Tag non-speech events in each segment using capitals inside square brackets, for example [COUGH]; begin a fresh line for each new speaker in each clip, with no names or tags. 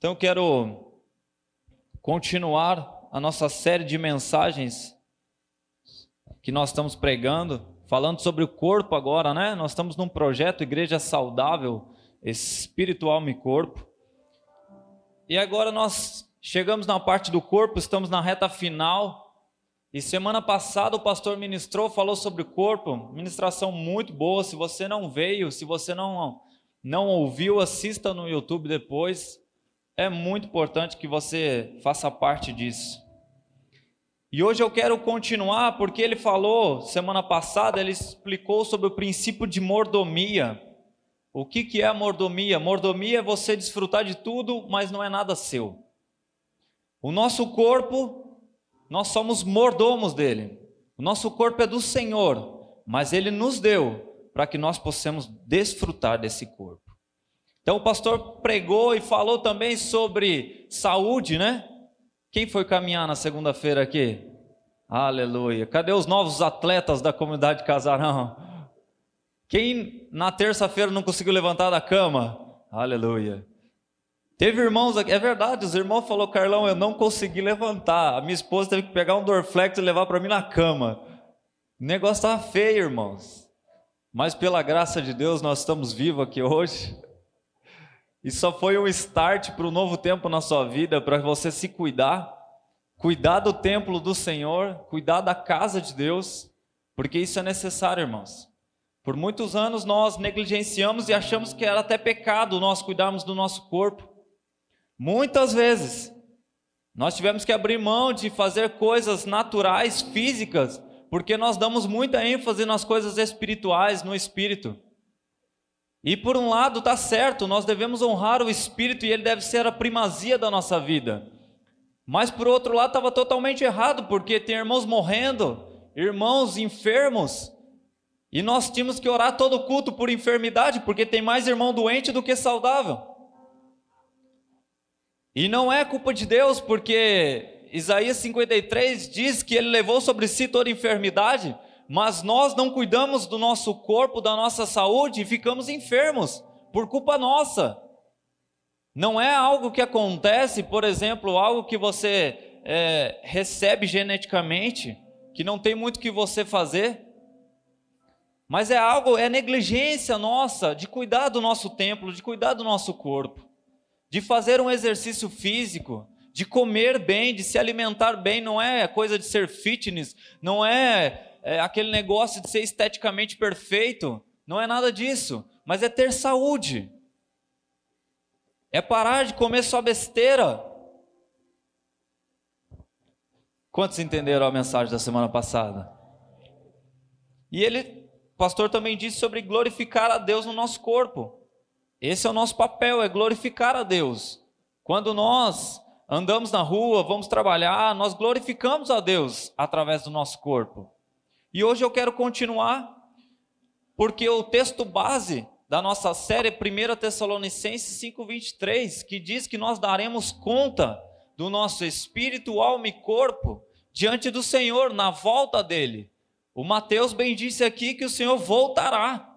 Então eu quero continuar a nossa série de mensagens que nós estamos pregando, falando sobre o corpo agora, né? Nós estamos num projeto Igreja Saudável, Espírito, Alma e Corpo. E agora nós chegamos na parte do corpo, estamos na reta final. E semana passada o pastor ministrou, falou sobre o corpo, ministração muito boa. Se você não veio, se você não não ouviu, assista no YouTube depois é muito importante que você faça parte disso. E hoje eu quero continuar porque ele falou, semana passada, ele explicou sobre o princípio de mordomia. O que, que é a mordomia? Mordomia é você desfrutar de tudo, mas não é nada seu. O nosso corpo, nós somos mordomos dele. O nosso corpo é do Senhor, mas ele nos deu para que nós possamos desfrutar desse corpo. Então o pastor pregou e falou também sobre saúde, né? Quem foi caminhar na segunda-feira aqui? Aleluia. Cadê os novos atletas da comunidade Casarão? Quem na terça-feira não conseguiu levantar da cama? Aleluia. Teve irmãos aqui, é verdade, os irmãos falou, Carlão, eu não consegui levantar. A minha esposa teve que pegar um Dorflex e levar para mim na cama. O negócio estava feio, irmãos. Mas pela graça de Deus nós estamos vivos aqui hoje. E só foi um start para um novo tempo na sua vida, para você se cuidar, cuidar do templo do Senhor, cuidar da casa de Deus, porque isso é necessário, irmãos. Por muitos anos nós negligenciamos e achamos que era até pecado nós cuidarmos do nosso corpo. Muitas vezes nós tivemos que abrir mão de fazer coisas naturais, físicas, porque nós damos muita ênfase nas coisas espirituais, no espírito. E por um lado está certo, nós devemos honrar o Espírito e ele deve ser a primazia da nossa vida. Mas por outro lado estava totalmente errado, porque tem irmãos morrendo, irmãos enfermos, e nós tínhamos que orar todo culto por enfermidade, porque tem mais irmão doente do que saudável. E não é culpa de Deus, porque Isaías 53 diz que ele levou sobre si toda enfermidade, mas nós não cuidamos do nosso corpo, da nossa saúde e ficamos enfermos por culpa nossa. Não é algo que acontece, por exemplo, algo que você é, recebe geneticamente, que não tem muito que você fazer, mas é algo, é negligência nossa de cuidar do nosso templo, de cuidar do nosso corpo, de fazer um exercício físico, de comer bem, de se alimentar bem, não é coisa de ser fitness, não é é, aquele negócio de ser esteticamente perfeito. Não é nada disso, mas é ter saúde. É parar de comer só besteira. Quantos entenderam a mensagem da semana passada? E ele, o pastor também disse sobre glorificar a Deus no nosso corpo. Esse é o nosso papel, é glorificar a Deus. Quando nós andamos na rua, vamos trabalhar, nós glorificamos a Deus através do nosso corpo. E hoje eu quero continuar, porque o texto base da nossa série é 1 Tessalonicenses 5,23, que diz que nós daremos conta do nosso espírito, alma e corpo diante do Senhor na volta dele. O Mateus bem disse aqui que o Senhor voltará.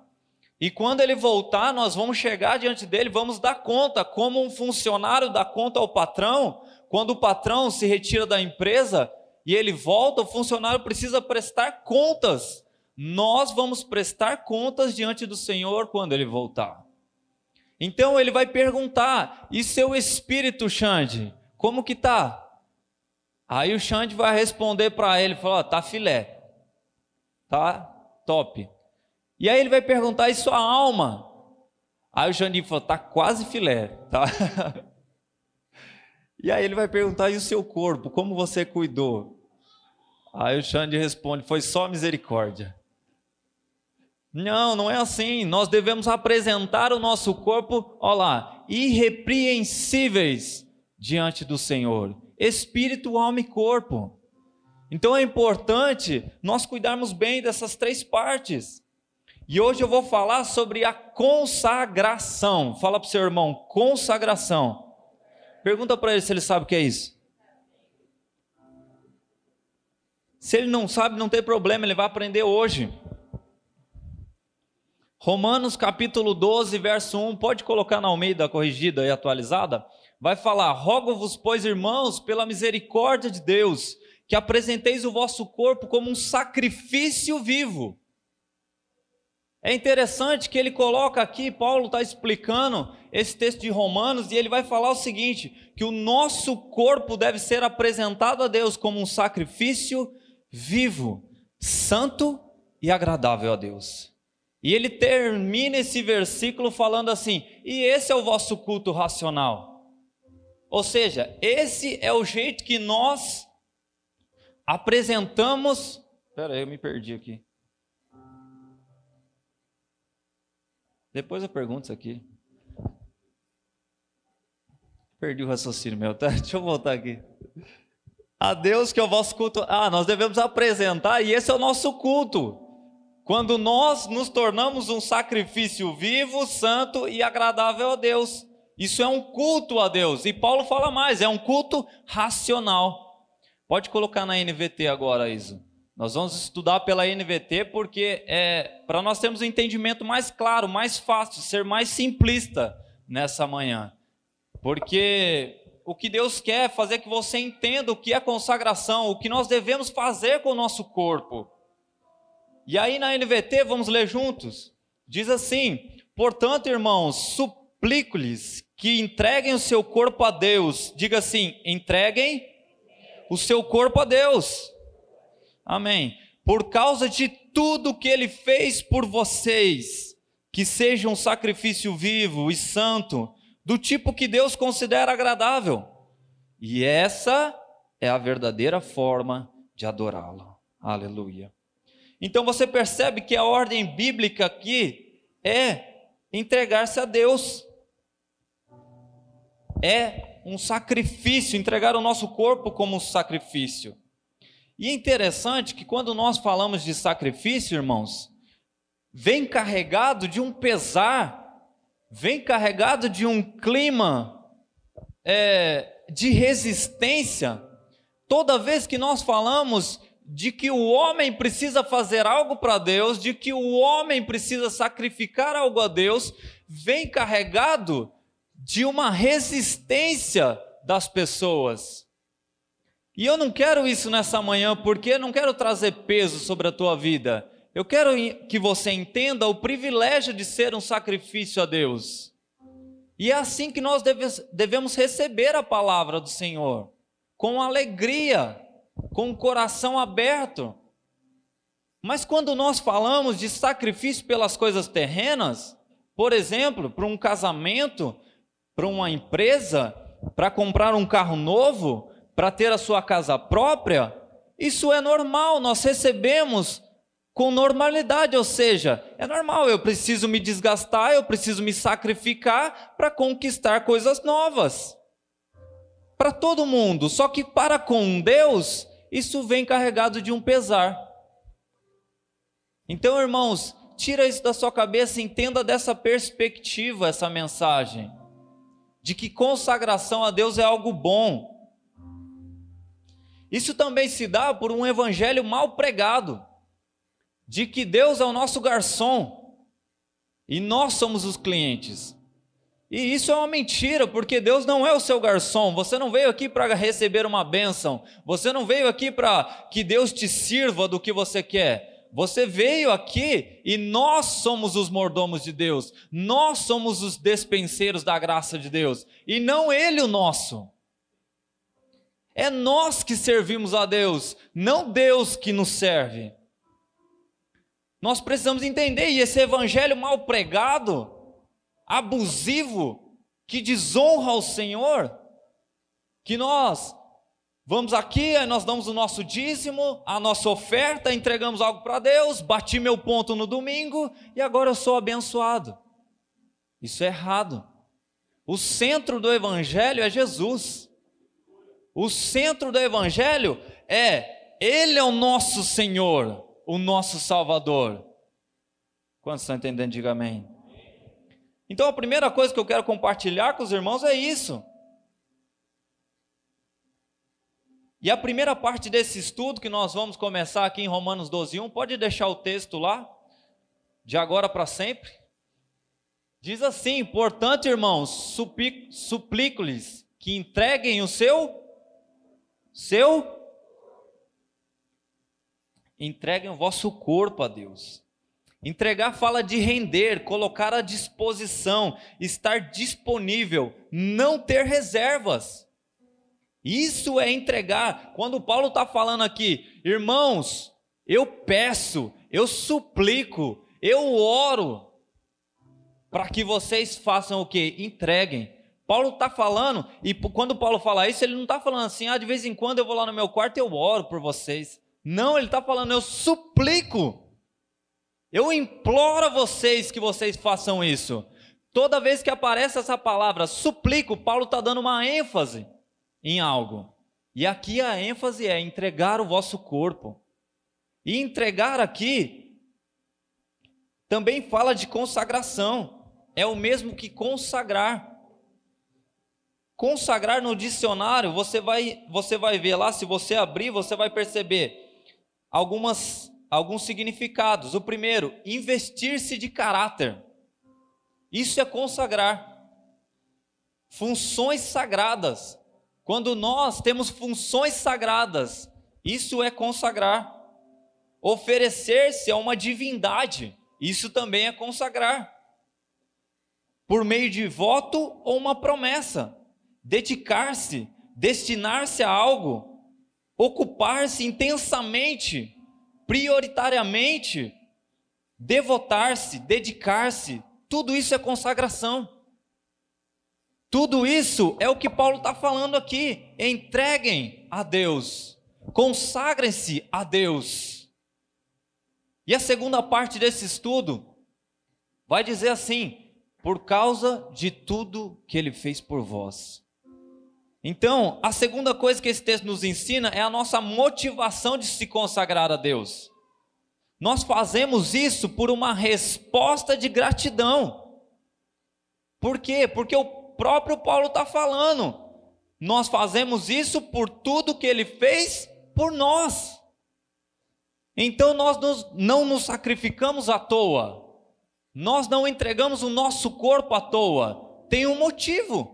E quando ele voltar, nós vamos chegar diante dele, vamos dar conta, como um funcionário dá conta ao patrão, quando o patrão se retira da empresa, e ele volta, o funcionário precisa prestar contas. Nós vamos prestar contas diante do Senhor quando ele voltar. Então ele vai perguntar: "E seu espírito, Xande, como que tá?" Aí o Xande vai responder para ele, falar: "Tá filé. Tá top." E aí ele vai perguntar: "E sua alma?" Aí o Xande fala: "Tá quase filé, tá?" [LAUGHS] E aí ele vai perguntar: e o seu corpo? Como você cuidou? Aí o Xande responde: foi só misericórdia. Não, não é assim. Nós devemos apresentar o nosso corpo, olha lá, irrepreensíveis diante do Senhor, espírito, alma e corpo. Então é importante nós cuidarmos bem dessas três partes. E hoje eu vou falar sobre a consagração. Fala para o seu irmão, consagração. Pergunta para ele se ele sabe o que é isso. Se ele não sabe, não tem problema, ele vai aprender hoje. Romanos capítulo 12, verso 1, pode colocar na Almeida corrigida e atualizada? vai falar: Rogo-vos, pois, irmãos, pela misericórdia de Deus, que apresenteis o vosso corpo como um sacrifício vivo. É interessante que ele coloca aqui, Paulo está explicando esse texto de Romanos, e ele vai falar o seguinte: que o nosso corpo deve ser apresentado a Deus como um sacrifício vivo, santo e agradável a Deus. E ele termina esse versículo falando assim: e esse é o vosso culto racional. Ou seja, esse é o jeito que nós apresentamos. Espera aí, eu me perdi aqui. Depois eu pergunto isso aqui. Perdi o raciocínio meu, tá? [LAUGHS] Deixa eu voltar aqui. A Deus que é o vosso culto. Ah, nós devemos apresentar, e esse é o nosso culto. Quando nós nos tornamos um sacrifício vivo, santo e agradável a Deus. Isso é um culto a Deus. E Paulo fala mais, é um culto racional. Pode colocar na NVT agora, Iso. Nós vamos estudar pela NVT porque é para nós termos um entendimento mais claro, mais fácil, ser mais simplista nessa manhã. Porque o que Deus quer é fazer que você entenda o que é consagração, o que nós devemos fazer com o nosso corpo. E aí na NVT, vamos ler juntos. Diz assim: Portanto, irmãos, suplico-lhes que entreguem o seu corpo a Deus. Diga assim: entreguem o seu corpo a Deus. Amém. Por causa de tudo que ele fez por vocês, que seja um sacrifício vivo e santo, do tipo que Deus considera agradável. E essa é a verdadeira forma de adorá-lo. Aleluia. Então você percebe que a ordem bíblica aqui é entregar-se a Deus. É um sacrifício, entregar o nosso corpo como um sacrifício. E é interessante que quando nós falamos de sacrifício, irmãos, vem carregado de um pesar, vem carregado de um clima é, de resistência. Toda vez que nós falamos de que o homem precisa fazer algo para Deus, de que o homem precisa sacrificar algo a Deus, vem carregado de uma resistência das pessoas. E eu não quero isso nessa manhã, porque eu não quero trazer peso sobre a tua vida. Eu quero que você entenda o privilégio de ser um sacrifício a Deus. E é assim que nós devemos receber a palavra do Senhor, com alegria, com o coração aberto. Mas quando nós falamos de sacrifício pelas coisas terrenas, por exemplo, para um casamento, para uma empresa, para comprar um carro novo, para ter a sua casa própria, isso é normal, nós recebemos com normalidade, ou seja, é normal, eu preciso me desgastar, eu preciso me sacrificar para conquistar coisas novas. Para todo mundo, só que para com Deus, isso vem carregado de um pesar. Então, irmãos, tira isso da sua cabeça, entenda dessa perspectiva essa mensagem, de que consagração a Deus é algo bom isso também se dá por um evangelho mal pregado, de que Deus é o nosso garçom e nós somos os clientes. E isso é uma mentira, porque Deus não é o seu garçom. Você não veio aqui para receber uma bênção. Você não veio aqui para que Deus te sirva do que você quer. Você veio aqui e nós somos os mordomos de Deus. Nós somos os despenseiros da graça de Deus. E não Ele o nosso. É nós que servimos a Deus, não Deus que nos serve. Nós precisamos entender, e esse evangelho mal pregado, abusivo, que desonra ao Senhor, que nós vamos aqui, nós damos o nosso dízimo, a nossa oferta, entregamos algo para Deus, bati meu ponto no domingo e agora eu sou abençoado. Isso é errado. O centro do evangelho é Jesus. O centro do Evangelho é Ele é o nosso Senhor, o nosso Salvador. Quantos estão entendendo? Diga amém. Então a primeira coisa que eu quero compartilhar com os irmãos é isso. E a primeira parte desse estudo que nós vamos começar aqui em Romanos 12:1, pode deixar o texto lá, de agora para sempre. Diz assim: Portanto, irmãos, suplico-lhes que entreguem o seu seu entreguem o vosso corpo a Deus. Entregar fala de render, colocar à disposição, estar disponível, não ter reservas. Isso é entregar. Quando Paulo está falando aqui, irmãos, eu peço, eu suplico, eu oro para que vocês façam o que? Entreguem. Paulo está falando, e quando Paulo fala isso, ele não está falando assim, ah, de vez em quando eu vou lá no meu quarto e eu oro por vocês. Não, ele está falando, eu suplico. Eu imploro a vocês que vocês façam isso. Toda vez que aparece essa palavra, suplico, Paulo está dando uma ênfase em algo. E aqui a ênfase é entregar o vosso corpo. E entregar aqui também fala de consagração. É o mesmo que consagrar. Consagrar no dicionário, você vai, você vai ver lá, se você abrir, você vai perceber algumas alguns significados. O primeiro, investir-se de caráter. Isso é consagrar. Funções sagradas. Quando nós temos funções sagradas, isso é consagrar. Oferecer-se a uma divindade, isso também é consagrar. Por meio de voto ou uma promessa. Dedicar-se, destinar-se a algo, ocupar-se intensamente prioritariamente, devotar-se, dedicar-se, tudo isso é consagração. Tudo isso é o que Paulo está falando aqui. Entreguem a Deus, consagrem-se a Deus. E a segunda parte desse estudo vai dizer assim: por causa de tudo que ele fez por vós. Então, a segunda coisa que esse texto nos ensina é a nossa motivação de se consagrar a Deus. Nós fazemos isso por uma resposta de gratidão. Por quê? Porque o próprio Paulo está falando. Nós fazemos isso por tudo que ele fez por nós. Então nós não nos sacrificamos à toa. Nós não entregamos o nosso corpo à toa. Tem um motivo.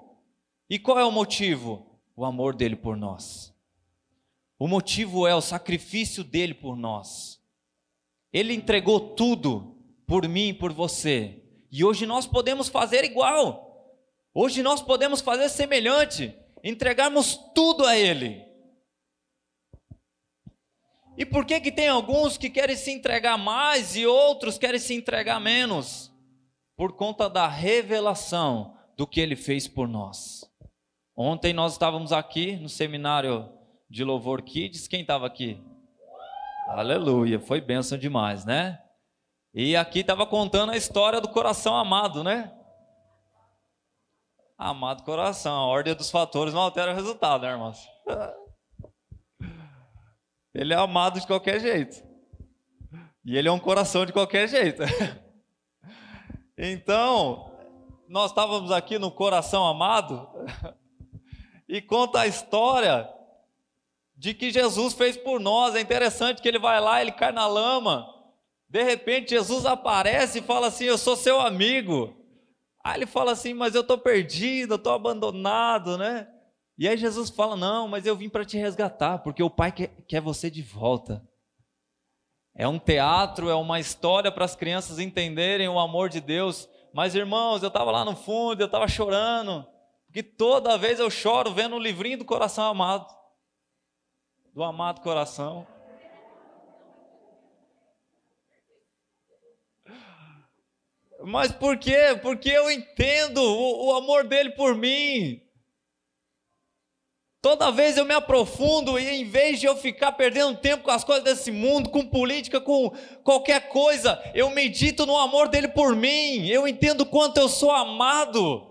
E qual é o motivo? O amor dele por nós. O motivo é o sacrifício dele por nós. Ele entregou tudo por mim e por você. E hoje nós podemos fazer igual. Hoje nós podemos fazer semelhante, entregarmos tudo a ele. E por que que tem alguns que querem se entregar mais e outros querem se entregar menos? Por conta da revelação do que ele fez por nós. Ontem nós estávamos aqui no seminário de Louvor Kids. Quem estava aqui? Aleluia, foi bênção demais, né? E aqui estava contando a história do coração amado, né? Amado coração, a ordem dos fatores não altera o resultado, né, irmãos? [LAUGHS] Ele é amado de qualquer jeito. E ele é um coração de qualquer jeito. [LAUGHS] Então, nós estávamos aqui no coração amado [LAUGHS] e conta a história de que Jesus fez por nós. É interessante que ele vai lá, ele cai na lama. De repente, Jesus aparece e fala assim: Eu sou seu amigo. Aí ele fala assim: Mas eu estou perdido, eu estou abandonado, né? E aí Jesus fala: Não, mas eu vim para te resgatar, porque o Pai quer, quer você de volta. É um teatro, é uma história para as crianças entenderem o amor de Deus. Mas irmãos, eu estava lá no fundo, eu estava chorando. Porque toda vez eu choro vendo o livrinho do coração amado. Do amado coração. Mas por quê? Porque eu entendo o, o, amor dele por mim. Toda vez eu me aprofundo e em vez de eu ficar perdendo tempo com as coisas desse mundo, com política, com qualquer coisa, eu medito no amor dele por mim. Eu entendo quanto eu sou amado.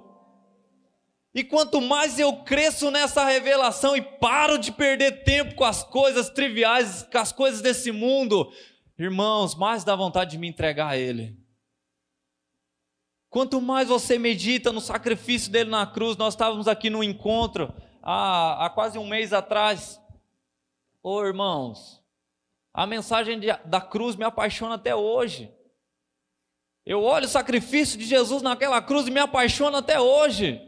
E quanto mais eu cresço nessa revelação e paro de perder tempo com as coisas triviais, com as coisas desse mundo, irmãos, mais dá vontade de me entregar a Ele. Quanto mais você medita no sacrifício dele na cruz, nós estávamos aqui no encontro há, há quase um mês atrás. Ô oh, irmãos, a mensagem de, da cruz me apaixona até hoje. Eu olho o sacrifício de Jesus naquela cruz e me apaixona até hoje.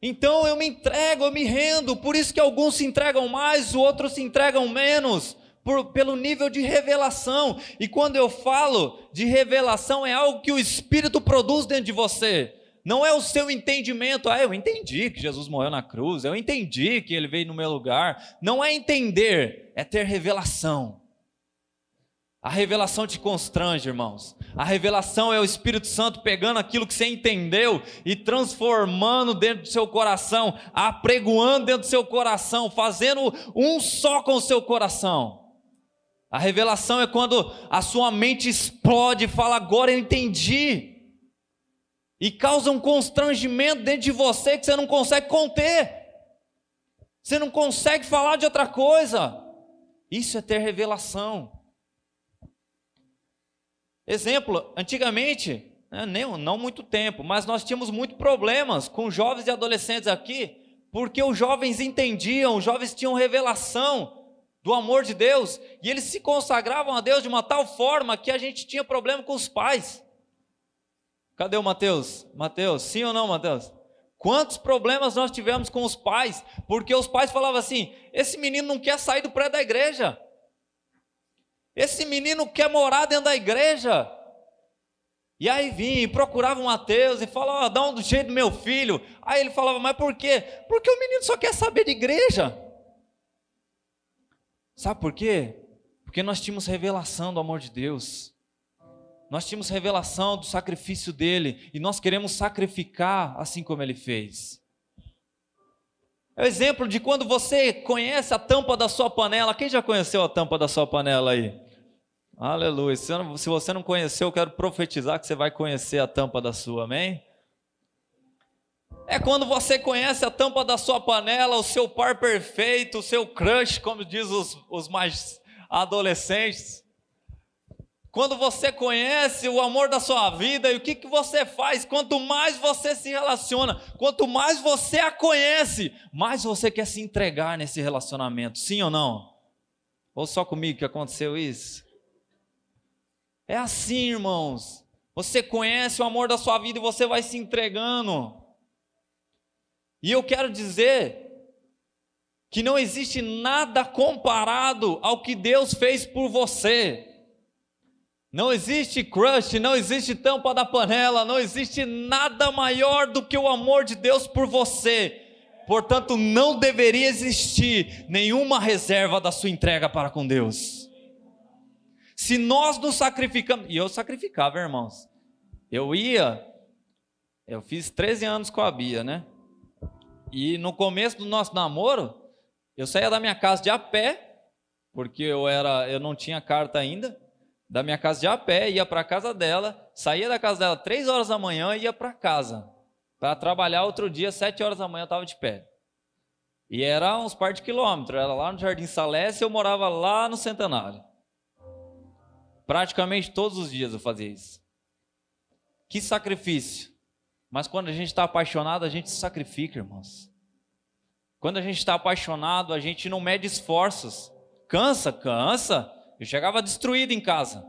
Então eu me entrego, eu me rendo. Por isso que alguns se entregam mais, outros se entregam menos. Por, pelo nível de revelação. E quando eu falo de revelação, é algo que o Espírito produz dentro de você. Não é o seu entendimento. Ah, eu entendi que Jesus morreu na cruz. Eu entendi que ele veio no meu lugar. Não é entender, é ter revelação. A revelação te constrange, irmãos. A revelação é o Espírito Santo pegando aquilo que você entendeu e transformando dentro do seu coração, apregoando dentro do seu coração, fazendo um só com o seu coração. A revelação é quando a sua mente explode e fala: agora eu entendi. E causa um constrangimento dentro de você que você não consegue conter. Você não consegue falar de outra coisa. Isso é ter revelação. Exemplo, antigamente, né, nem, não muito tempo, mas nós tínhamos muitos problemas com jovens e adolescentes aqui, porque os jovens entendiam, os jovens tinham revelação do amor de Deus, e eles se consagravam a Deus de uma tal forma que a gente tinha problema com os pais. Cadê o Mateus? Mateus, sim ou não, Mateus? Quantos problemas nós tivemos com os pais, porque os pais falavam assim: esse menino não quer sair do pré da igreja. Esse menino quer morar dentro da igreja. E aí vinha e procurava o Mateus e falava, dá um jeito do meu filho. Aí ele falava, mas por quê? Porque o menino só quer saber de igreja. Sabe por quê? Porque nós tínhamos revelação do amor de Deus. Nós tínhamos revelação do sacrifício dele e nós queremos sacrificar assim como ele fez. É o exemplo de quando você conhece a tampa da sua panela. Quem já conheceu a tampa da sua panela aí? Aleluia. Se você não conheceu, eu quero profetizar que você vai conhecer a tampa da sua, amém? É quando você conhece a tampa da sua panela, o seu par perfeito, o seu crush, como diz os, os mais adolescentes. Quando você conhece o amor da sua vida e o que, que você faz, quanto mais você se relaciona, quanto mais você a conhece, mais você quer se entregar nesse relacionamento, sim ou não? Ou só comigo que aconteceu isso? É assim, irmãos. Você conhece o amor da sua vida e você vai se entregando. E eu quero dizer que não existe nada comparado ao que Deus fez por você. Não existe crush, não existe tampa da panela, não existe nada maior do que o amor de Deus por você. Portanto, não deveria existir nenhuma reserva da sua entrega para com Deus. Se nós nos sacrificamos, e eu sacrificava, irmãos. Eu ia, eu fiz 13 anos com a Bia, né? E no começo do nosso namoro, eu saía da minha casa de a pé, porque eu era, eu não tinha carta ainda, da minha casa de a pé, ia para a casa dela, saía da casa dela três horas da manhã e ia para casa. Para trabalhar outro dia, sete horas da manhã eu estava de pé. E era uns par de quilômetros, era lá no Jardim Salés eu morava lá no Centenário. Praticamente todos os dias eu fazia isso. Que sacrifício. Mas quando a gente está apaixonado, a gente se sacrifica, irmãos. Quando a gente está apaixonado, a gente não mede esforços. Cansa, cansa. Eu chegava destruído em casa.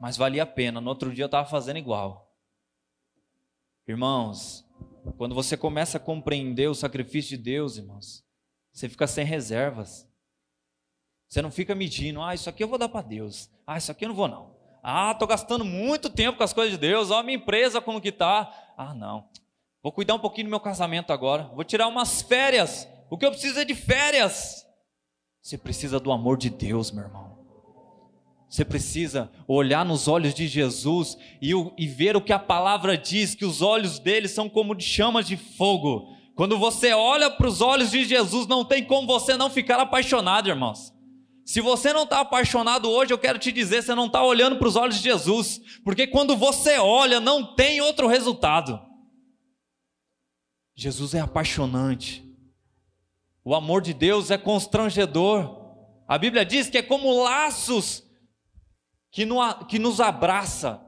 Mas valia a pena. No outro dia eu estava fazendo igual. Irmãos, quando você começa a compreender o sacrifício de Deus, irmãos, você fica sem reservas. Você não fica medindo, ah, isso aqui eu vou dar para Deus. Ah, isso aqui eu não vou não. Ah, estou gastando muito tempo com as coisas de Deus. Ó, minha empresa como que está. Ah, não. Vou cuidar um pouquinho do meu casamento agora. Vou tirar umas férias. O que eu preciso é de férias. Você precisa do amor de Deus, meu irmão. Você precisa olhar nos olhos de Jesus e, e ver o que a palavra diz, que os olhos dele são como de chamas de fogo. Quando você olha para os olhos de Jesus, não tem como você não ficar apaixonado, irmãos. Se você não está apaixonado hoje, eu quero te dizer, você não está olhando para os olhos de Jesus, porque quando você olha, não tem outro resultado. Jesus é apaixonante, o amor de Deus é constrangedor. A Bíblia diz que é como laços que, nos abraça.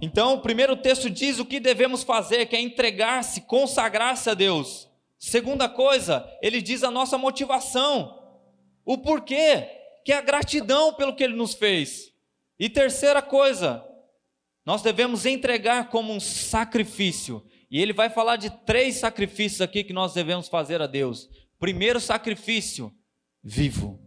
Então, o primeiro texto diz o que devemos fazer, que é entregar-se, consagrar-se a Deus. Segunda coisa, ele diz a nossa motivação, o porquê, que é a gratidão pelo que ele nos fez. E terceira coisa, nós devemos entregar como um sacrifício. E ele vai falar de três sacrifícios aqui que nós devemos fazer a Deus. Primeiro sacrifício, vivo.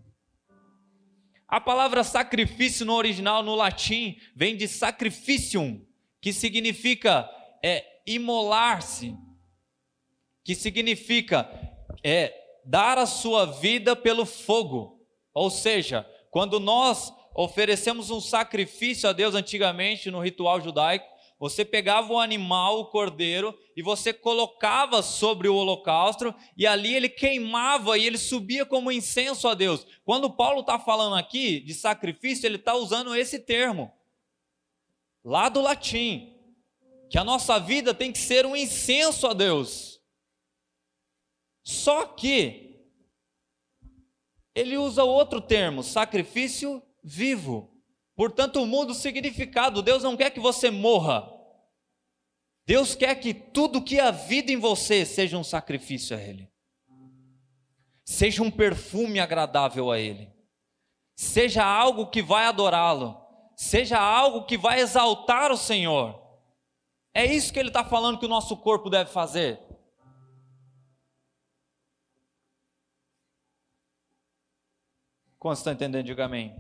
A palavra sacrifício no original, no latim, vem de sacrificium, que significa é, imolar-se, que significa é, dar a sua vida pelo fogo. Ou seja, quando nós oferecemos um sacrifício a Deus antigamente no ritual judaico, você pegava o animal, o cordeiro, e você colocava sobre o holocausto, e ali ele queimava e ele subia como incenso a Deus. Quando Paulo está falando aqui de sacrifício, ele está usando esse termo, lá do latim, que a nossa vida tem que ser um incenso a Deus. Só que ele usa outro termo, sacrifício vivo. Portanto, muda o significado. Deus não quer que você morra. Deus quer que tudo que há vida em você seja um sacrifício a Ele, seja um perfume agradável a Ele, seja algo que vai adorá-lo, seja algo que vai exaltar o Senhor. É isso que Ele está falando que o nosso corpo deve fazer. Quantos estão entendendo? Diga amém.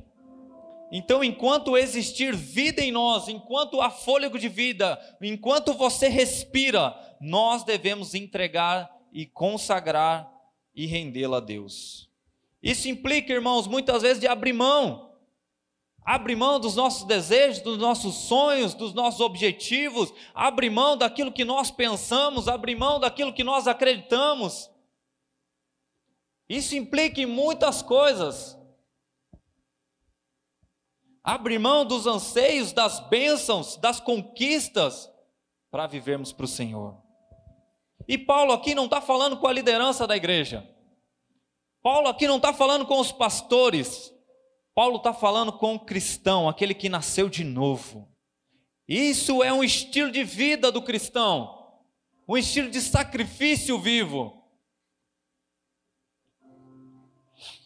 Então, enquanto existir vida em nós, enquanto há fôlego de vida, enquanto você respira, nós devemos entregar e consagrar e rendê-la a Deus. Isso implica, irmãos, muitas vezes de abrir mão. Abrir mão dos nossos desejos, dos nossos sonhos, dos nossos objetivos, abrir mão daquilo que nós pensamos, abrir mão daquilo que nós acreditamos. Isso implica em muitas coisas abrir mão dos anseios, das bênçãos, das conquistas, para vivermos para o Senhor. E Paulo aqui não está falando com a liderança da igreja. Paulo aqui não está falando com os pastores. Paulo está falando com o cristão, aquele que nasceu de novo. Isso é um estilo de vida do cristão, um estilo de sacrifício vivo.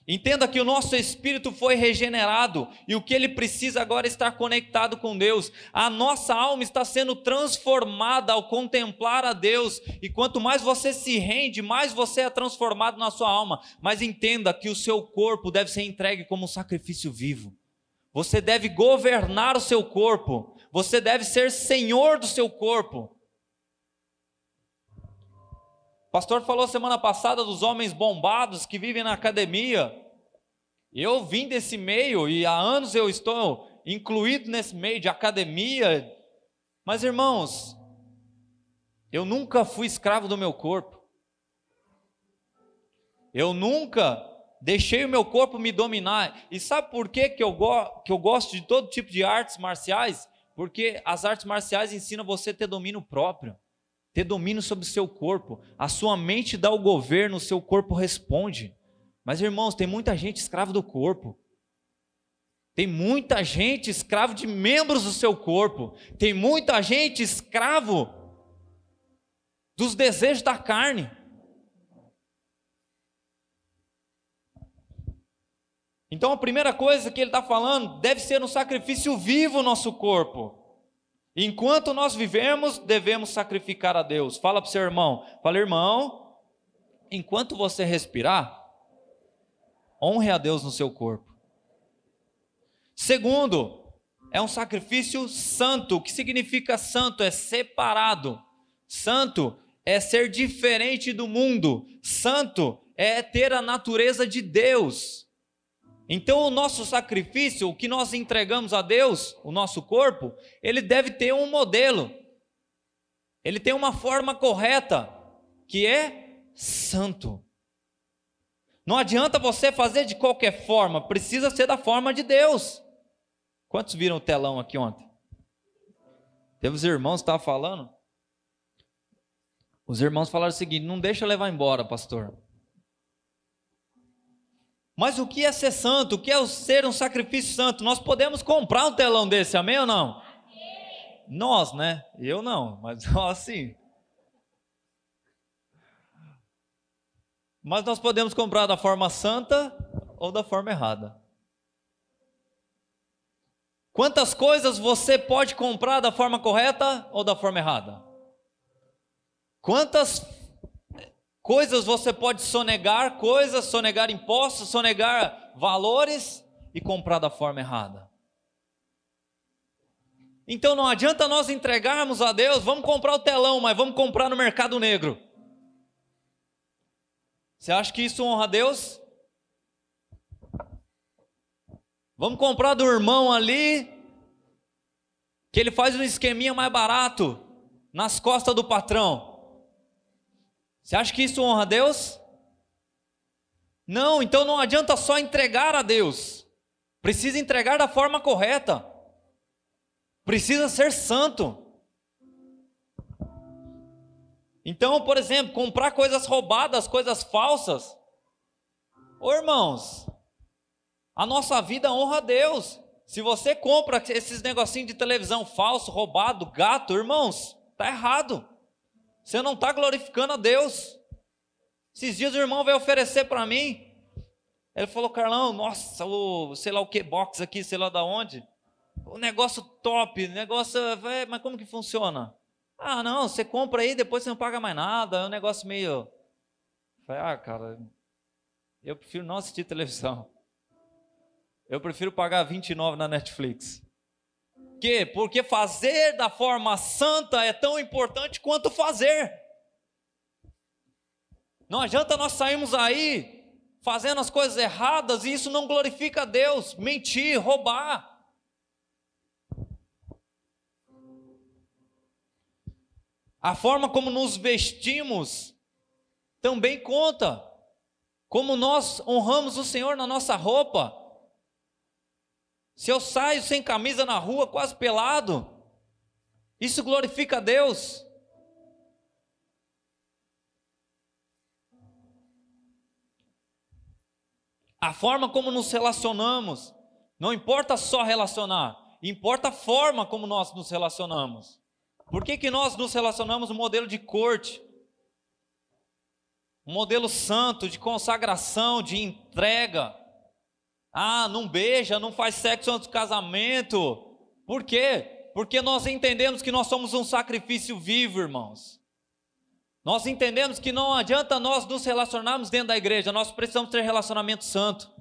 Entenda que o nosso espírito foi regenerado e o que ele precisa agora é estar conectado com Deus. A nossa alma está sendo transformada ao contemplar a Deus, e quanto mais você se rende, mais você é transformado na sua alma. Mas entenda que o seu corpo deve ser entregue como um sacrifício vivo. Você deve governar o seu corpo, você deve ser senhor do seu corpo. O pastor falou semana passada dos homens bombados que vivem na academia. Eu vim desse meio e há anos eu estou incluído nesse meio de academia. Mas irmãos, eu nunca fui escravo do meu corpo. Eu nunca deixei o meu corpo me dominar. E sabe por que, que, eu, go que eu gosto de todo tipo de artes marciais? Porque as artes marciais ensinam você a ter domínio próprio ter domínio sobre o seu corpo. A sua mente dá o governo, o seu corpo responde. Mas irmãos, tem muita gente escravo do corpo. Tem muita gente escravo de membros do seu corpo. Tem muita gente escravo dos desejos da carne. Então a primeira coisa que ele está falando deve ser um sacrifício vivo o nosso corpo. Enquanto nós vivemos, devemos sacrificar a Deus. Fala para o seu irmão, fala, irmão, enquanto você respirar, honre a Deus no seu corpo. Segundo, é um sacrifício santo. O que significa santo? É separado. Santo é ser diferente do mundo. Santo é ter a natureza de Deus. Então, o nosso sacrifício, o que nós entregamos a Deus, o nosso corpo, ele deve ter um modelo, ele tem uma forma correta, que é santo. Não adianta você fazer de qualquer forma, precisa ser da forma de Deus. Quantos viram o telão aqui ontem? Teve os irmãos que estavam falando. Os irmãos falaram o seguinte: não deixa levar embora, pastor. Mas o que é ser santo? O que é ser um sacrifício santo? Nós podemos comprar um telão desse, amém ou não? Amém. Nós, né? Eu não, mas [LAUGHS] nós sim. Mas nós podemos comprar da forma santa ou da forma errada. Quantas coisas você pode comprar da forma correta ou da forma errada? Quantas coisas você pode sonegar coisas, sonegar impostos, sonegar valores e comprar da forma errada? Então não adianta nós entregarmos a Deus, vamos comprar o telão, mas vamos comprar no mercado negro. Você acha que isso honra a Deus? Vamos comprar do irmão ali, que ele faz um esqueminha mais barato nas costas do patrão. Você acha que isso honra a Deus? Não, então não adianta só entregar a Deus. Precisa entregar da forma correta. Precisa ser santo. Então, por exemplo, comprar coisas roubadas, coisas falsas. Ô irmãos, a nossa vida honra a Deus. Se você compra esses negocinhos de televisão falso, roubado, gato, irmãos, tá errado. Você não está glorificando a Deus. Esses dias o irmão veio oferecer para mim. Ele falou, Carlão, nossa, o sei lá o que box aqui, sei lá da onde. O negócio top, negócio, mas como que funciona? Ah, não, você compra aí, depois você não paga mais nada. É um negócio meio. Ah, cara, eu prefiro não assistir televisão. Eu prefiro pagar 29 na Netflix. Que? Porque fazer da forma santa é tão importante quanto fazer. Não adianta nós sairmos aí fazendo as coisas erradas e isso não glorifica a Deus. Mentir, roubar. A forma como nos vestimos também conta. Como nós honramos o Senhor na nossa roupa. Se eu saio sem camisa na rua, quase pelado, isso glorifica a Deus. A forma como nos relacionamos, não importa só relacionar, importa a forma como nós nos relacionamos. Por que, que nós nos relacionamos no modelo de corte? Um modelo santo, de consagração, de entrega. Ah, não beija, não faz sexo antes do casamento. Por quê? Porque nós entendemos que nós somos um sacrifício vivo, irmãos. Nós entendemos que não adianta nós nos relacionarmos dentro da igreja, nós precisamos ter relacionamento santo.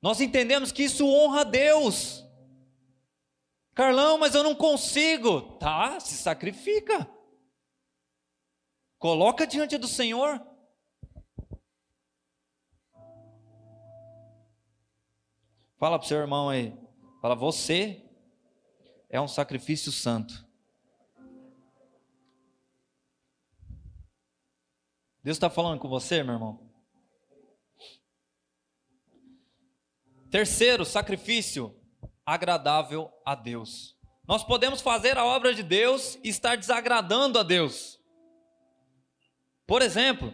Nós entendemos que isso honra a Deus. Carlão, mas eu não consigo. Tá, se sacrifica. Coloca diante do Senhor. Fala para o seu irmão aí. Fala, você é um sacrifício santo. Deus está falando com você, meu irmão? Terceiro, sacrifício agradável a Deus. Nós podemos fazer a obra de Deus e estar desagradando a Deus. Por exemplo,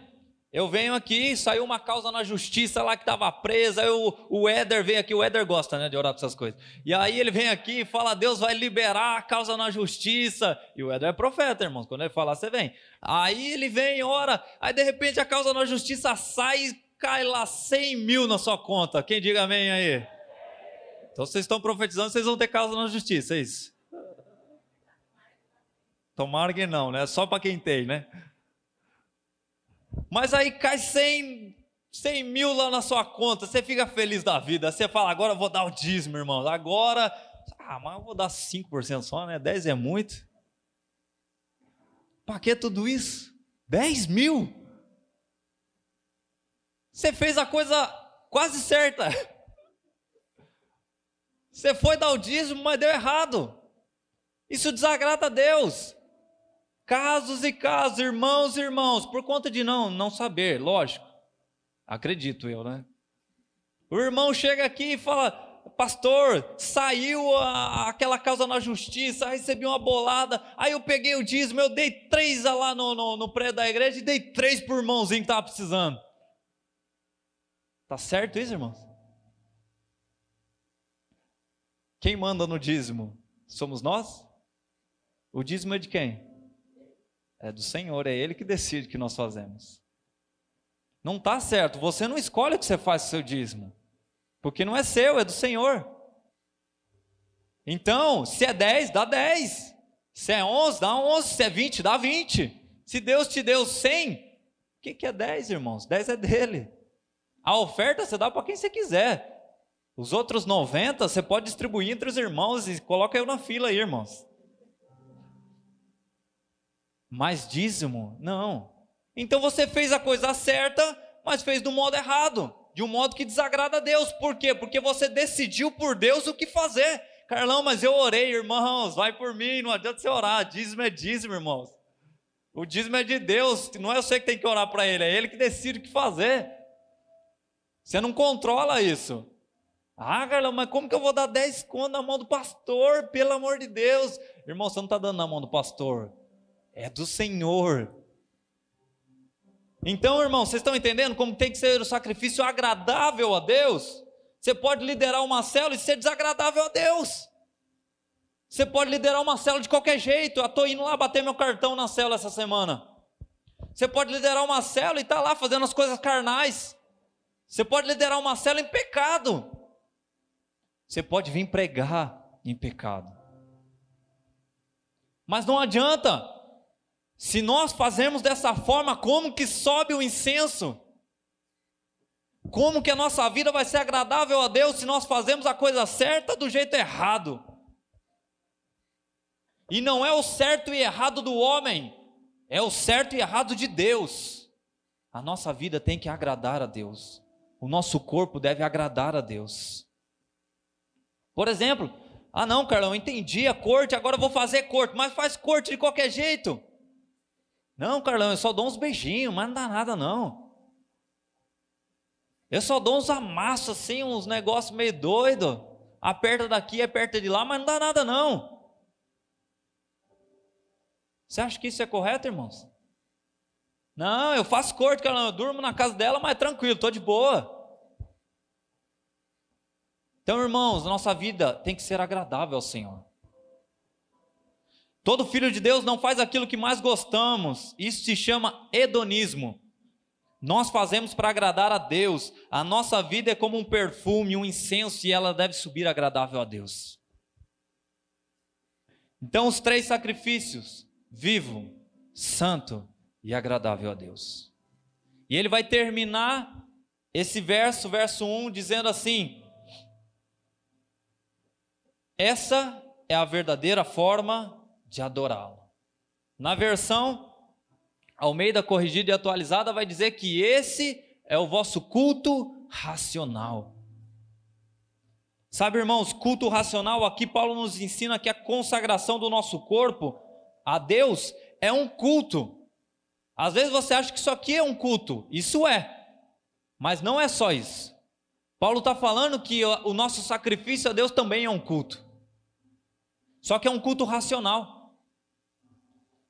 eu venho aqui, saiu uma causa na justiça lá que estava presa, eu, o Éder vem aqui, o Éder gosta né, de orar para essas coisas. E aí ele vem aqui e fala, Deus vai liberar a causa na justiça. E o Éder é profeta, irmãos, quando ele falar, você vem. Aí ele vem, ora, aí de repente a causa na justiça sai e cai lá 100 mil na sua conta. Quem diga amém aí? Então vocês estão profetizando, vocês vão ter causa na justiça, é isso? Tomara que não, né? Só para quem tem, né? Mas aí cai 100, 100 mil lá na sua conta, você fica feliz da vida. Você fala, agora eu vou dar o dízimo, irmão. Agora, ah, mas eu vou dar 5% só, né? 10 é muito. Para que tudo isso? 10 mil? Você fez a coisa quase certa. Você foi dar o dízimo, mas deu errado. Isso desagrada a Deus. Casos e casos, irmãos e irmãos, por conta de não, não saber, lógico. Acredito eu, né? O irmão chega aqui e fala: Pastor, saiu a, aquela causa na justiça, recebi uma bolada, aí eu peguei o dízimo, eu dei três lá no, no, no prédio da igreja e dei três por irmãozinho que estava precisando. Tá certo isso, irmãos? Quem manda no dízimo? Somos nós? O dízimo é de quem? É do Senhor, é Ele que decide o que nós fazemos. Não está certo, você não escolhe o que você faz com o seu dízimo, porque não é seu, é do Senhor. Então, se é 10, dá 10. Se é 11, dá 11. Se é 20, dá 20. Se Deus te deu 100, o que, que é 10, irmãos? 10 é dele. A oferta você dá para quem você quiser. Os outros 90 você pode distribuir entre os irmãos e coloca eu na fila aí, irmãos. Mas dízimo, não. Então você fez a coisa certa, mas fez do modo errado, de um modo que desagrada a Deus. Por quê? Porque você decidiu por Deus o que fazer. Carlão, mas eu orei, irmãos, vai por mim, não adianta você orar. Dízimo é dízimo, irmãos. O dízimo é de Deus, não é você que tem que orar para Ele, é Ele que decide o que fazer. Você não controla isso. Ah, Carlão, mas como que eu vou dar 10 contos na mão do pastor? Pelo amor de Deus. Irmão, você não está dando na mão do pastor. É do Senhor. Então, irmão, vocês estão entendendo como tem que ser o sacrifício agradável a Deus? Você pode liderar uma célula e ser desagradável a Deus. Você pode liderar uma célula de qualquer jeito. Eu estou indo lá bater meu cartão na célula essa semana. Você pode liderar uma célula e estar tá lá fazendo as coisas carnais. Você pode liderar uma célula em pecado. Você pode vir pregar em pecado. Mas não adianta. Se nós fazemos dessa forma, como que sobe o incenso? Como que a nossa vida vai ser agradável a Deus se nós fazemos a coisa certa do jeito errado? E não é o certo e errado do homem, é o certo e errado de Deus. A nossa vida tem que agradar a Deus. O nosso corpo deve agradar a Deus. Por exemplo, ah não, Carlão, entendi a corte, agora vou fazer corte, mas faz corte de qualquer jeito. Não, Carlão, eu só dou uns beijinhos, mas não dá nada não. Eu só dou uns amassos assim, uns negócios meio doido. Aperta daqui, aperta de lá, mas não dá nada não. Você acha que isso é correto, irmãos? Não, eu faço corte, Carlão, eu durmo na casa dela, mas tranquilo, estou de boa. Então, irmãos, nossa vida tem que ser agradável ao Senhor. Todo filho de Deus não faz aquilo que mais gostamos. Isso se chama hedonismo. Nós fazemos para agradar a Deus. A nossa vida é como um perfume, um incenso, e ela deve subir agradável a Deus. Então, os três sacrifícios: vivo, santo e agradável a Deus. E ele vai terminar esse verso, verso 1, dizendo assim: essa é a verdadeira forma de adorá-lo. Na versão Almeida Corrigida e Atualizada vai dizer que esse é o vosso culto racional. Sabe, irmãos, culto racional, aqui Paulo nos ensina que a consagração do nosso corpo a Deus é um culto. Às vezes você acha que isso aqui é um culto, isso é, mas não é só isso. Paulo está falando que o nosso sacrifício a Deus também é um culto. Só que é um culto racional.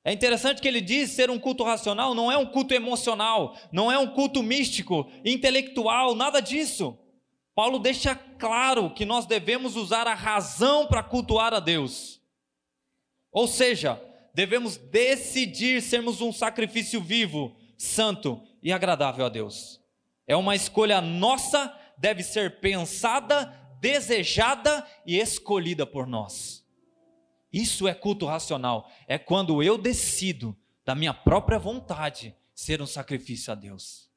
É interessante que ele diz ser um culto racional, não é um culto emocional, não é um culto místico, intelectual, nada disso. Paulo deixa claro que nós devemos usar a razão para cultuar a Deus. Ou seja, devemos decidir sermos um sacrifício vivo, santo e agradável a Deus. É uma escolha nossa, deve ser pensada, desejada e escolhida por nós. Isso é culto racional. É quando eu decido, da minha própria vontade, ser um sacrifício a Deus.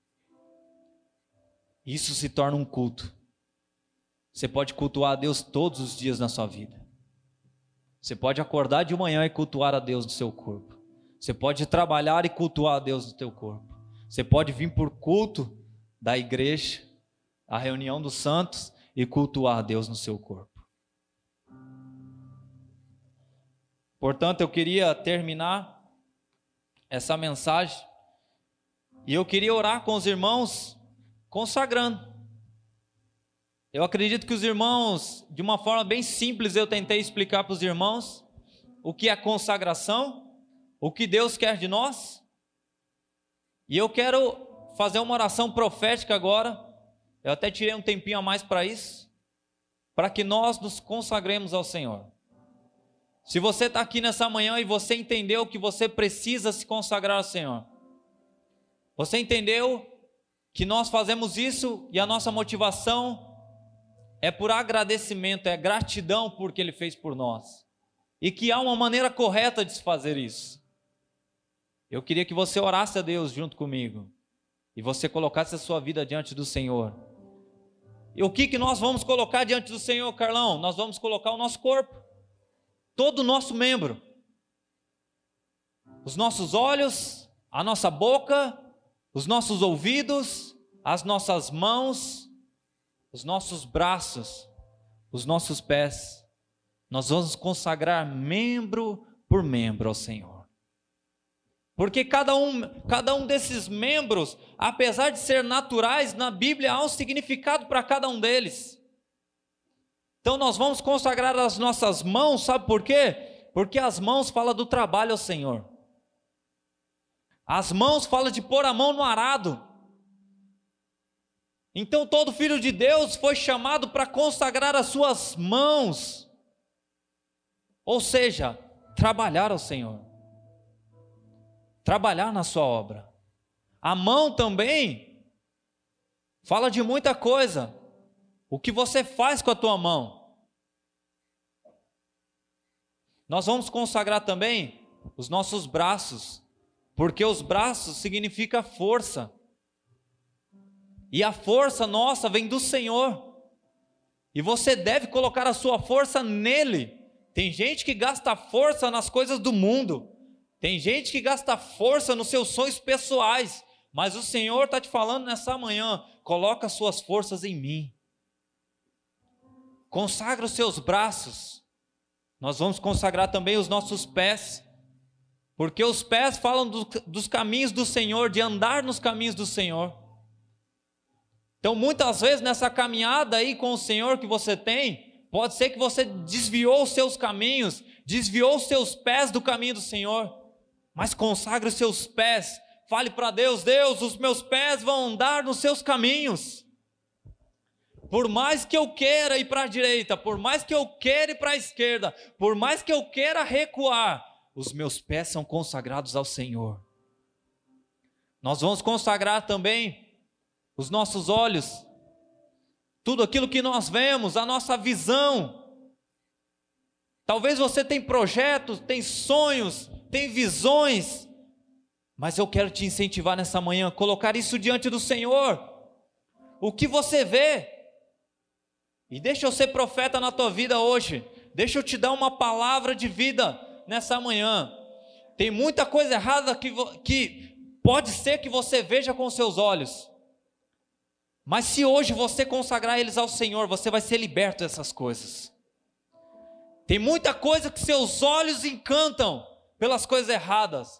Isso se torna um culto. Você pode cultuar a Deus todos os dias na sua vida. Você pode acordar de manhã e cultuar a Deus no seu corpo. Você pode trabalhar e cultuar a Deus no teu corpo. Você pode vir por culto da igreja, a reunião dos santos e cultuar a Deus no seu corpo. Portanto, eu queria terminar essa mensagem e eu queria orar com os irmãos consagrando. Eu acredito que os irmãos, de uma forma bem simples, eu tentei explicar para os irmãos o que é consagração, o que Deus quer de nós. E eu quero fazer uma oração profética agora. Eu até tirei um tempinho a mais para isso, para que nós nos consagremos ao Senhor. Se você está aqui nessa manhã e você entendeu que você precisa se consagrar ao Senhor, você entendeu que nós fazemos isso e a nossa motivação é por agradecimento, é gratidão por que ele fez por nós. E que há uma maneira correta de se fazer isso. Eu queria que você orasse a Deus junto comigo e você colocasse a sua vida diante do Senhor. E o que, que nós vamos colocar diante do Senhor, Carlão? Nós vamos colocar o nosso corpo, todo o nosso membro, os nossos olhos, a nossa boca, os nossos ouvidos, as nossas mãos, os nossos braços, os nossos pés. Nós vamos consagrar membro por membro ao Senhor. Porque cada um, cada um desses membros, apesar de ser naturais, na Bíblia há um significado para cada um deles. Então nós vamos consagrar as nossas mãos, sabe por quê? Porque as mãos falam do trabalho ao Senhor. As mãos falam de pôr a mão no arado. Então todo filho de Deus foi chamado para consagrar as suas mãos. Ou seja, trabalhar ao Senhor trabalhar na sua obra. A mão também fala de muita coisa. O que você faz com a tua mão? Nós vamos consagrar também os nossos braços, porque os braços significa força. E a força nossa vem do Senhor. E você deve colocar a sua força nele. Tem gente que gasta força nas coisas do mundo. Tem gente que gasta força nos seus sonhos pessoais, mas o Senhor está te falando nessa manhã: coloca suas forças em mim. Consagra os seus braços. Nós vamos consagrar também os nossos pés, porque os pés falam do, dos caminhos do Senhor, de andar nos caminhos do Senhor. Então, muitas vezes nessa caminhada aí com o Senhor que você tem, pode ser que você desviou os seus caminhos, desviou os seus pés do caminho do Senhor mas consagre os seus pés. Fale para Deus: Deus, os meus pés vão andar nos seus caminhos. Por mais que eu queira ir para a direita, por mais que eu queira ir para a esquerda, por mais que eu queira recuar, os meus pés são consagrados ao Senhor. Nós vamos consagrar também os nossos olhos, tudo aquilo que nós vemos, a nossa visão. Talvez você tenha projetos, tem sonhos, tem visões, mas eu quero te incentivar nessa manhã, colocar isso diante do Senhor. O que você vê? E deixa eu ser profeta na tua vida hoje. Deixa eu te dar uma palavra de vida nessa manhã. Tem muita coisa errada que, que pode ser que você veja com seus olhos. Mas se hoje você consagrar eles ao Senhor, você vai ser liberto dessas coisas. Tem muita coisa que seus olhos encantam, pelas coisas erradas.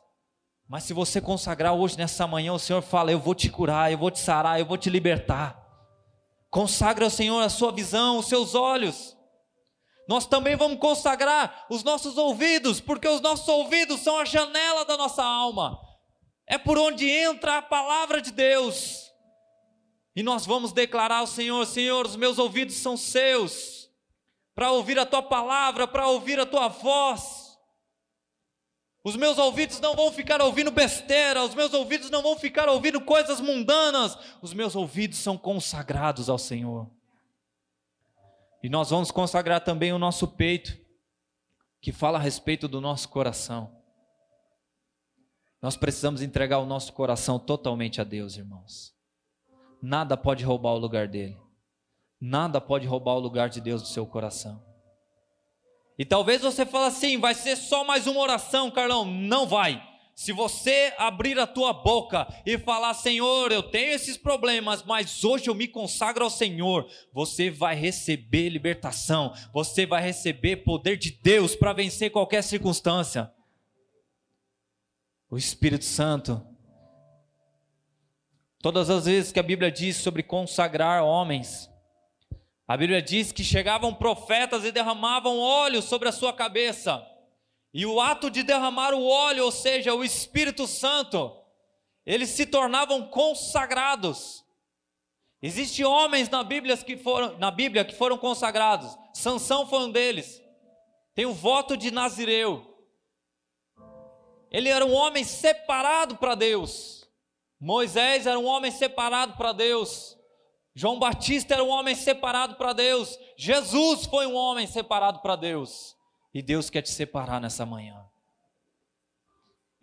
Mas se você consagrar hoje, nessa manhã, o Senhor fala: Eu vou te curar, eu vou te sarar, eu vou te libertar. Consagra ao Senhor a sua visão, os seus olhos. Nós também vamos consagrar os nossos ouvidos, porque os nossos ouvidos são a janela da nossa alma. É por onde entra a palavra de Deus. E nós vamos declarar ao Senhor: Senhor, os meus ouvidos são seus, para ouvir a tua palavra, para ouvir a tua voz. Os meus ouvidos não vão ficar ouvindo besteira, os meus ouvidos não vão ficar ouvindo coisas mundanas, os meus ouvidos são consagrados ao Senhor. E nós vamos consagrar também o nosso peito, que fala a respeito do nosso coração. Nós precisamos entregar o nosso coração totalmente a Deus, irmãos. Nada pode roubar o lugar dele. Nada pode roubar o lugar de Deus do seu coração. E talvez você fale assim, vai ser só mais uma oração, Carlão. Não vai. Se você abrir a tua boca e falar, Senhor, eu tenho esses problemas, mas hoje eu me consagro ao Senhor, você vai receber libertação, você vai receber poder de Deus para vencer qualquer circunstância. O Espírito Santo, todas as vezes que a Bíblia diz sobre consagrar homens, a Bíblia diz que chegavam profetas e derramavam óleo sobre a sua cabeça. E o ato de derramar o óleo, ou seja, o Espírito Santo, eles se tornavam consagrados. Existem homens na Bíblia que foram, na Bíblia que foram consagrados. Sansão foi um deles. Tem o voto de Nazireu. Ele era um homem separado para Deus. Moisés era um homem separado para Deus. João Batista era um homem separado para Deus. Jesus foi um homem separado para Deus. E Deus quer te separar nessa manhã.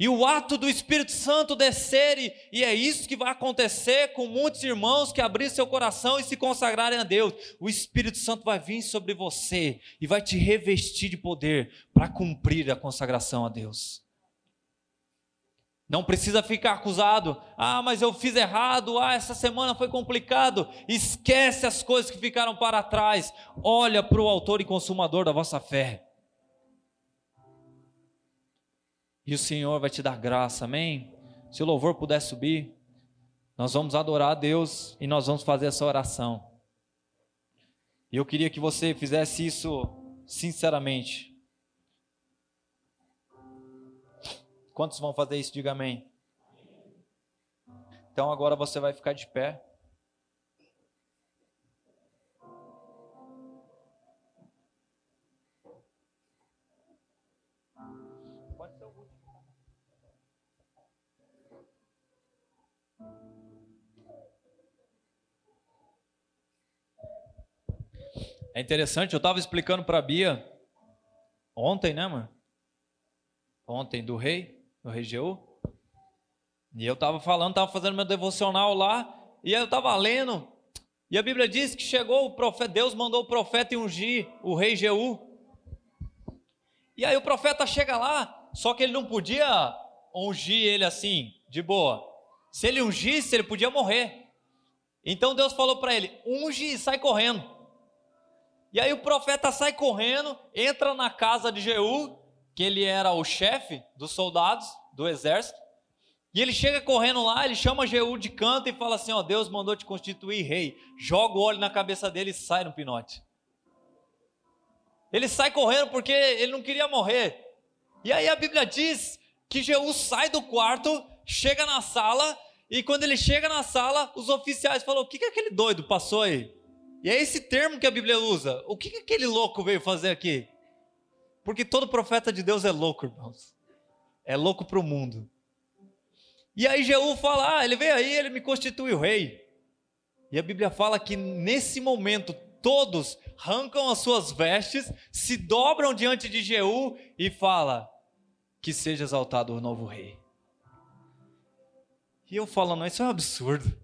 E o ato do Espírito Santo descer, e, e é isso que vai acontecer com muitos irmãos que abrirem seu coração e se consagrarem a Deus. O Espírito Santo vai vir sobre você e vai te revestir de poder para cumprir a consagração a Deus. Não precisa ficar acusado. Ah, mas eu fiz errado. Ah, essa semana foi complicado. Esquece as coisas que ficaram para trás. Olha para o autor e consumador da vossa fé. E o Senhor vai te dar graça, amém? Se o louvor puder subir, nós vamos adorar a Deus e nós vamos fazer essa oração. E eu queria que você fizesse isso sinceramente. Quantos vão fazer isso? Diga amém. Então agora você vai ficar de pé. É interessante, eu estava explicando para a Bia ontem, né, mano? Ontem do rei, do rei Jeú. E eu estava falando, estava fazendo meu devocional lá, e eu estava lendo, e a Bíblia diz que chegou o profeta, Deus mandou o profeta ungir o rei Jeú. E aí o profeta chega lá, só que ele não podia ungir ele assim, de boa. Se ele ungisse, ele podia morrer. Então Deus falou para ele: unge e sai correndo. E aí o profeta sai correndo, entra na casa de Jeú, que ele era o chefe dos soldados do exército. E ele chega correndo lá, ele chama Jeú de canto e fala assim: Ó, Deus mandou te constituir rei. Joga o óleo na cabeça dele e sai no pinote. Ele sai correndo porque ele não queria morrer. E aí a Bíblia diz que Jeú sai do quarto, chega na sala, e quando ele chega na sala, os oficiais falam: O que, que aquele doido passou aí? E é esse termo que a Bíblia usa. O que, que aquele louco veio fazer aqui? Porque todo profeta de Deus é louco, irmãos. É louco para o mundo. E aí Jeú fala: Ah, ele veio aí, ele me constitui o rei. E a Bíblia fala que nesse momento todos arrancam as suas vestes, se dobram diante de Jeú e fala: Que seja exaltado o novo rei. E eu falando, isso é um absurdo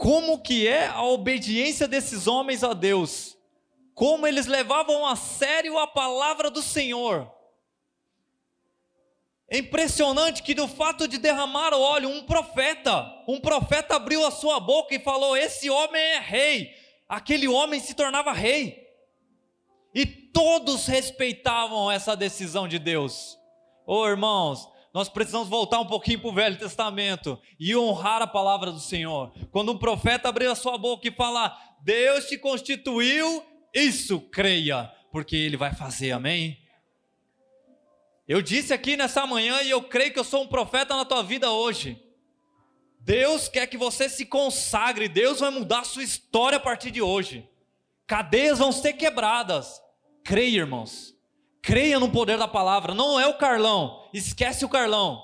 como que é a obediência desses homens a Deus, como eles levavam a sério a palavra do Senhor. É impressionante que do fato de derramar o óleo, um profeta, um profeta abriu a sua boca e falou: Esse homem é rei. Aquele homem se tornava rei. E todos respeitavam essa decisão de Deus. Oh, irmãos, nós precisamos voltar um pouquinho para o Velho Testamento e honrar a palavra do Senhor. Quando um profeta abrir a sua boca e falar, Deus te constituiu, isso creia, porque Ele vai fazer, amém? Eu disse aqui nessa manhã e eu creio que eu sou um profeta na tua vida hoje. Deus quer que você se consagre, Deus vai mudar a sua história a partir de hoje. Cadeias vão ser quebradas. Creia, irmãos. Creia no poder da palavra. Não é o Carlão. Esquece o Carlão.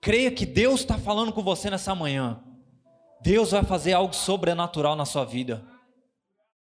Creia que Deus está falando com você nessa manhã. Deus vai fazer algo sobrenatural na sua vida.